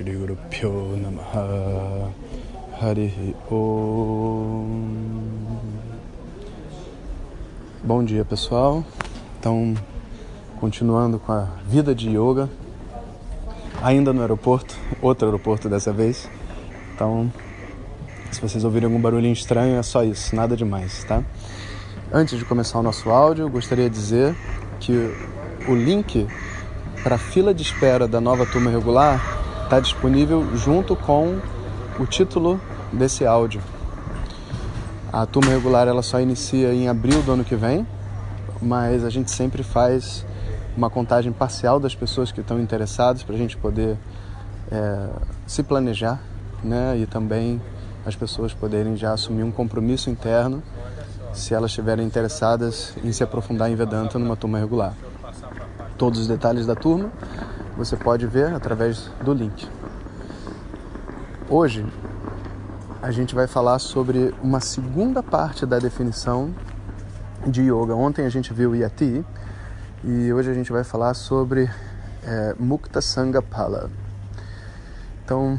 Shri Guru Pyo Namaha Om Bom dia pessoal, então continuando com a vida de yoga, ainda no aeroporto, outro aeroporto dessa vez, então se vocês ouvirem algum barulhinho estranho é só isso, nada demais, tá? Antes de começar o nosso áudio, gostaria de dizer que o link para a fila de espera da nova turma regular está disponível junto com o título desse áudio. A turma regular ela só inicia em abril do ano que vem, mas a gente sempre faz uma contagem parcial das pessoas que estão interessadas para a gente poder é, se planejar, né? E também as pessoas poderem já assumir um compromisso interno se elas estiverem interessadas em se aprofundar em Vedanta numa turma regular. Todos os detalhes da turma você pode ver através do link. Hoje a gente vai falar sobre uma segunda parte da definição de yoga. Ontem a gente viu Yati e hoje a gente vai falar sobre é, Mukta Sangapala. Então,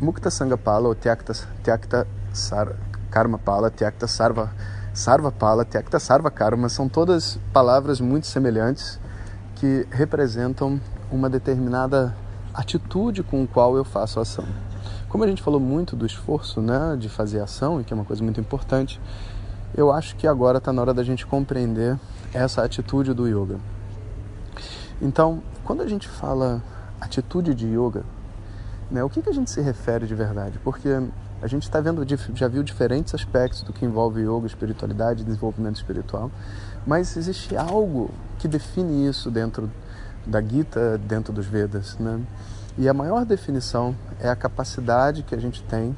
Mukta Sangapala ou Tyakta, Tyakta Sar, Karma Pala, Tyakta Sarva, Sarva Pala, Tyakta Sarva Karma são todas palavras muito semelhantes que representam uma determinada atitude com a qual eu faço ação. Como a gente falou muito do esforço né, de fazer ação, e que é uma coisa muito importante, eu acho que agora está na hora da gente compreender essa atitude do yoga. Então, quando a gente fala atitude de yoga, né, o que, que a gente se refere de verdade? Porque a gente está vendo, já viu diferentes aspectos do que envolve yoga, espiritualidade, desenvolvimento espiritual, mas existe algo que define isso dentro da Gita, dentro dos Vedas, né? E a maior definição é a capacidade que a gente tem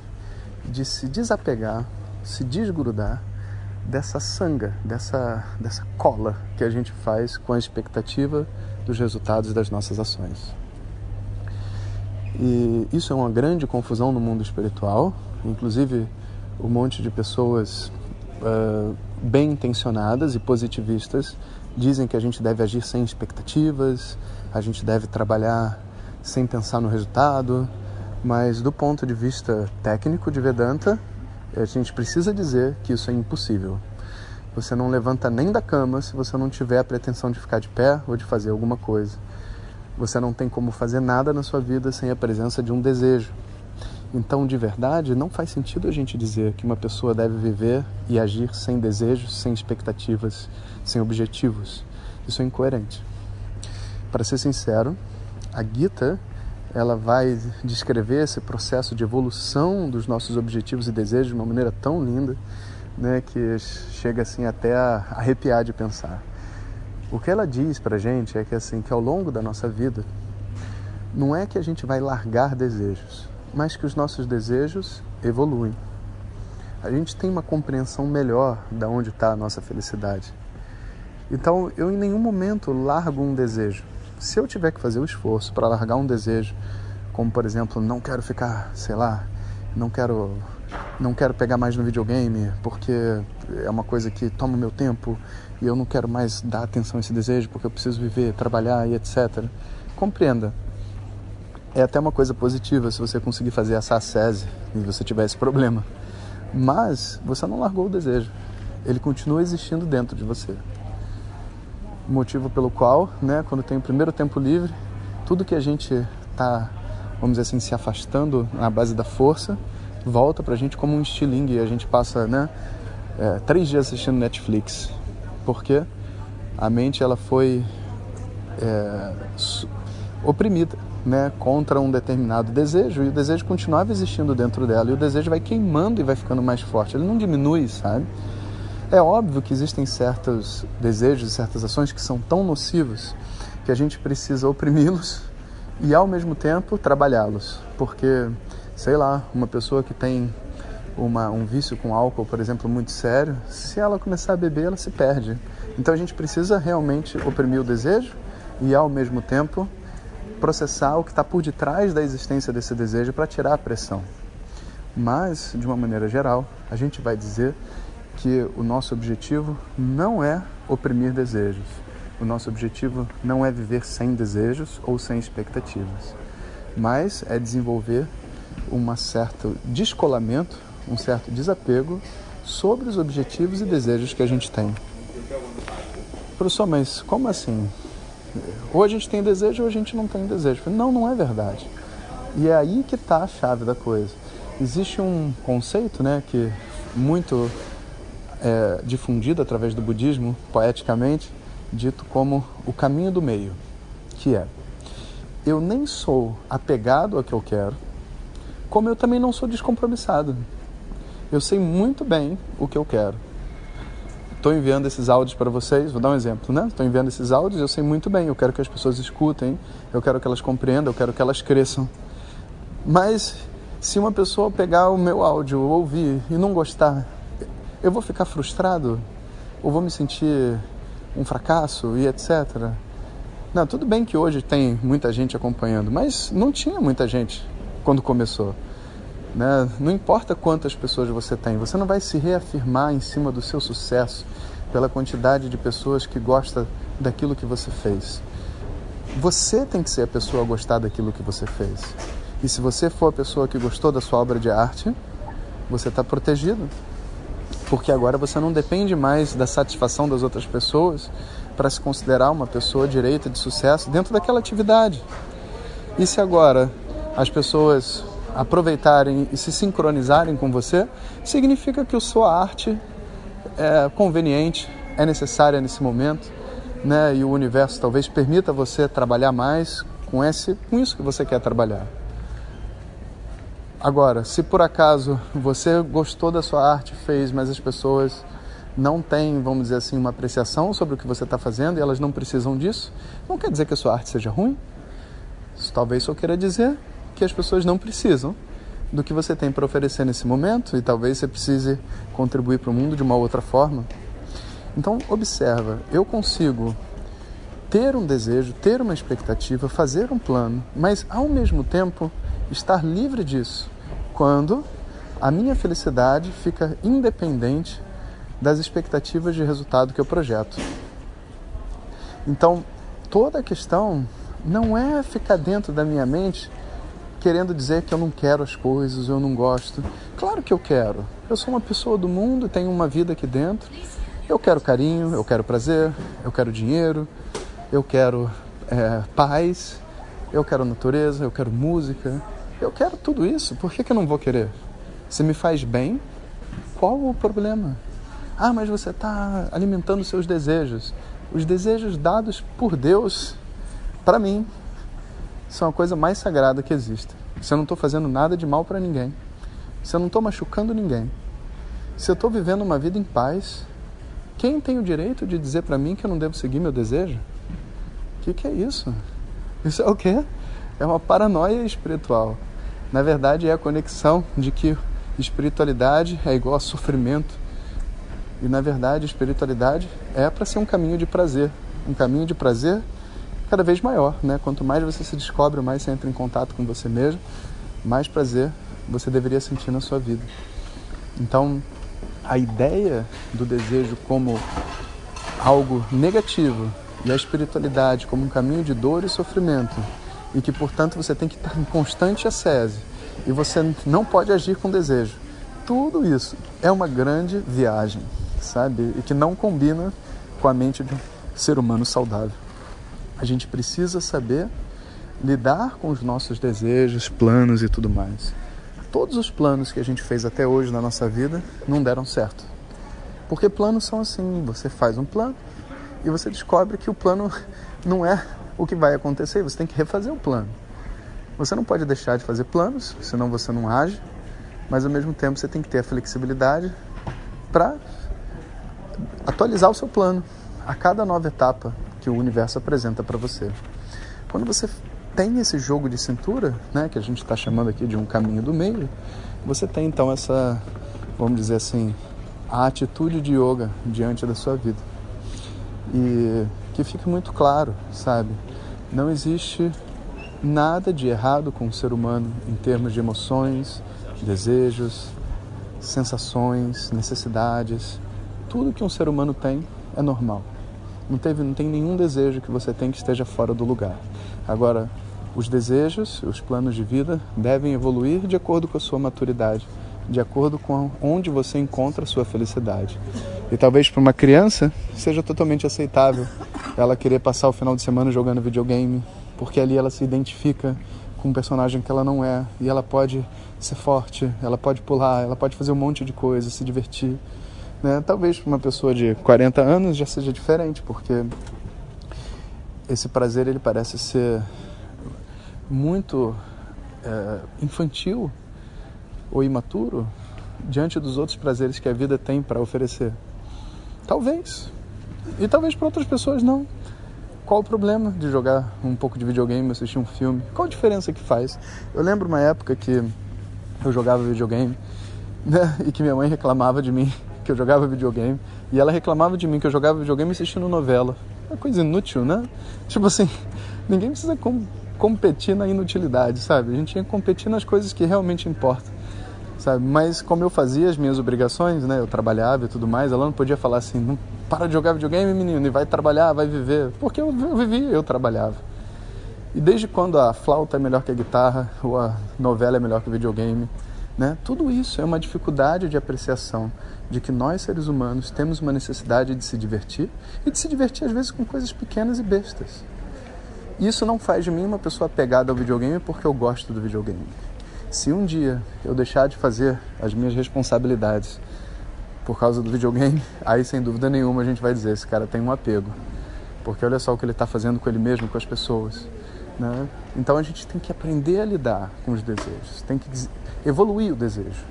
de se desapegar, se desgrudar dessa sanga, dessa, dessa cola que a gente faz com a expectativa dos resultados das nossas ações. E isso é uma grande confusão no mundo espiritual, inclusive um monte de pessoas uh, bem intencionadas e positivistas dizem que a gente deve agir sem expectativas, a gente deve trabalhar sem pensar no resultado, mas do ponto de vista técnico de Vedanta, a gente precisa dizer que isso é impossível. Você não levanta nem da cama se você não tiver a pretensão de ficar de pé ou de fazer alguma coisa. Você não tem como fazer nada na sua vida sem a presença de um desejo. Então, de verdade, não faz sentido a gente dizer que uma pessoa deve viver e agir sem desejos, sem expectativas, sem objetivos. Isso é incoerente. Para ser sincero, a Gita ela vai descrever esse processo de evolução dos nossos objetivos e desejos de uma maneira tão linda, né, que chega assim até a arrepiar de pensar. O que ela diz para gente é que assim que ao longo da nossa vida não é que a gente vai largar desejos, mas que os nossos desejos evoluem. A gente tem uma compreensão melhor de onde está a nossa felicidade. Então eu em nenhum momento largo um desejo se eu tiver que fazer o esforço para largar um desejo, como por exemplo, não quero ficar, sei lá, não quero não quero pegar mais no videogame porque é uma coisa que toma meu tempo e eu não quero mais dar atenção a esse desejo porque eu preciso viver, trabalhar e etc. Compreenda. É até uma coisa positiva se você conseguir fazer essa ascese e você tiver esse problema. Mas você não largou o desejo. Ele continua existindo dentro de você motivo pelo qual, né, quando tem o primeiro tempo livre, tudo que a gente está, vamos dizer assim, se afastando na base da força, volta para a gente como um estilingue a gente passa, né, é, três dias assistindo Netflix, porque a mente ela foi é, oprimida, né, contra um determinado desejo e o desejo continuava existindo dentro dela e o desejo vai queimando e vai ficando mais forte. Ele não diminui, sabe? É óbvio que existem certos desejos certas ações que são tão nocivos que a gente precisa oprimi-los e ao mesmo tempo trabalhá-los, porque sei lá, uma pessoa que tem uma, um vício com álcool, por exemplo, muito sério, se ela começar a beber, ela se perde. Então a gente precisa realmente oprimir o desejo e ao mesmo tempo processar o que está por detrás da existência desse desejo para tirar a pressão. Mas, de uma maneira geral, a gente vai dizer que o nosso objetivo não é oprimir desejos. O nosso objetivo não é viver sem desejos ou sem expectativas, mas é desenvolver um certo descolamento, um certo desapego sobre os objetivos e desejos que a gente tem. Professor, mas como assim? Ou a gente tem desejo ou a gente não tem desejo. Não, não é verdade. E é aí que está a chave da coisa. Existe um conceito né, que muito é, difundido através do budismo, poeticamente, dito como o caminho do meio, que é eu nem sou apegado ao que eu quero, como eu também não sou descompromissado. Eu sei muito bem o que eu quero. Estou enviando esses áudios para vocês, vou dar um exemplo, né? Estou enviando esses áudios, eu sei muito bem, eu quero que as pessoas escutem, eu quero que elas compreendam, eu quero que elas cresçam. Mas se uma pessoa pegar o meu áudio, ouvir e não gostar, eu vou ficar frustrado? Ou vou me sentir um fracasso e etc? Não, tudo bem que hoje tem muita gente acompanhando, mas não tinha muita gente quando começou. Né? Não importa quantas pessoas você tem, você não vai se reafirmar em cima do seu sucesso pela quantidade de pessoas que gostam daquilo que você fez. Você tem que ser a pessoa a gostar daquilo que você fez. E se você for a pessoa que gostou da sua obra de arte, você está protegido. Porque agora você não depende mais da satisfação das outras pessoas para se considerar uma pessoa direita de sucesso dentro daquela atividade. E se agora as pessoas aproveitarem e se sincronizarem com você, significa que a sua arte é conveniente, é necessária nesse momento, né? E o universo talvez permita você trabalhar mais com esse, com isso que você quer trabalhar. Agora, se por acaso você gostou da sua arte, fez, mas as pessoas não têm, vamos dizer assim, uma apreciação sobre o que você está fazendo e elas não precisam disso, não quer dizer que a sua arte seja ruim. Isso talvez só queira dizer que as pessoas não precisam do que você tem para oferecer nesse momento e talvez você precise contribuir para o mundo de uma outra forma. Então, observa, eu consigo ter um desejo, ter uma expectativa, fazer um plano, mas ao mesmo tempo estar livre disso quando a minha felicidade fica independente das expectativas de resultado que eu projeto. Então, toda a questão não é ficar dentro da minha mente querendo dizer que eu não quero as coisas, eu não gosto. Claro que eu quero. Eu sou uma pessoa do mundo, tenho uma vida aqui dentro. Eu quero carinho, eu quero prazer, eu quero dinheiro, eu quero é, paz, eu quero natureza, eu quero música. Eu quero tudo isso. Por que, que eu não vou querer? Se me faz bem, qual o problema? Ah, mas você está alimentando seus desejos. Os desejos dados por Deus para mim são a coisa mais sagrada que existe. Se eu não estou fazendo nada de mal para ninguém, se eu não estou machucando ninguém, se eu estou vivendo uma vida em paz, quem tem o direito de dizer para mim que eu não devo seguir meu desejo? O que, que é isso? Isso é o quê? É uma paranoia espiritual. Na verdade, é a conexão de que espiritualidade é igual a sofrimento. E na verdade, espiritualidade é para ser um caminho de prazer. Um caminho de prazer cada vez maior, né? Quanto mais você se descobre, mais você entra em contato com você mesmo, mais prazer você deveria sentir na sua vida. Então, a ideia do desejo como algo negativo e a espiritualidade como um caminho de dor e sofrimento e que, portanto, você tem que estar em constante ascese e você não pode agir com desejo. Tudo isso é uma grande viagem, sabe? E que não combina com a mente de um ser humano saudável. A gente precisa saber lidar com os nossos desejos, planos e tudo mais. Todos os planos que a gente fez até hoje na nossa vida não deram certo. Porque planos são assim: você faz um plano e você descobre que o plano não é o que vai acontecer, você tem que refazer o plano. Você não pode deixar de fazer planos, senão você não age, mas ao mesmo tempo você tem que ter a flexibilidade para atualizar o seu plano a cada nova etapa que o universo apresenta para você. Quando você tem esse jogo de cintura, né, que a gente está chamando aqui de um caminho do meio, você tem então essa, vamos dizer assim, a atitude de yoga diante da sua vida. E que fique muito claro, sabe? Não existe nada de errado com o ser humano em termos de emoções, desejos, sensações, necessidades. Tudo que um ser humano tem é normal. Não, teve, não tem nenhum desejo que você tem que esteja fora do lugar. Agora, os desejos, os planos de vida devem evoluir de acordo com a sua maturidade, de acordo com onde você encontra a sua felicidade. E talvez para uma criança seja totalmente aceitável ela querer passar o final de semana jogando videogame, porque ali ela se identifica com um personagem que ela não é e ela pode ser forte, ela pode pular, ela pode fazer um monte de coisas, se divertir. Né? Talvez para uma pessoa de 40 anos já seja diferente, porque esse prazer ele parece ser muito é, infantil ou imaturo diante dos outros prazeres que a vida tem para oferecer. Talvez. E talvez para outras pessoas não. Qual o problema de jogar um pouco de videogame, assistir um filme? Qual a diferença que faz? Eu lembro uma época que eu jogava videogame né? e que minha mãe reclamava de mim que eu jogava videogame e ela reclamava de mim que eu jogava videogame assistindo novela. É coisa inútil, né? Tipo assim, ninguém precisa com, competir na inutilidade, sabe? A gente tinha que competir nas coisas que realmente importam, sabe? Mas como eu fazia as minhas obrigações, né? Eu trabalhava e tudo mais, ela não podia falar assim, não para de jogar videogame, menino, e vai trabalhar, vai viver. Porque eu, eu vivia, eu trabalhava. E desde quando a flauta é melhor que a guitarra, ou a novela é melhor que o videogame, né? Tudo isso é uma dificuldade de apreciação de que nós, seres humanos, temos uma necessidade de se divertir e de se divertir às vezes com coisas pequenas e bestas. Isso não faz de mim uma pessoa apegada ao videogame porque eu gosto do videogame. Se um dia eu deixar de fazer as minhas responsabilidades por causa do videogame, aí sem dúvida nenhuma a gente vai dizer: esse cara tem um apego. Porque olha só o que ele está fazendo com ele mesmo, com as pessoas. Né? Então a gente tem que aprender a lidar com os desejos, tem que evoluir o desejo,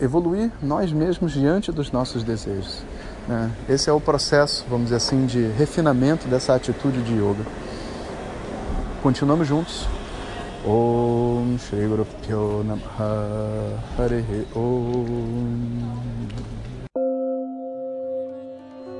evoluir nós mesmos diante dos nossos desejos. Né? Esse é o processo, vamos dizer assim, de refinamento dessa atitude de yoga. Continuamos juntos. Om Shri Guru Pyo Namaha Om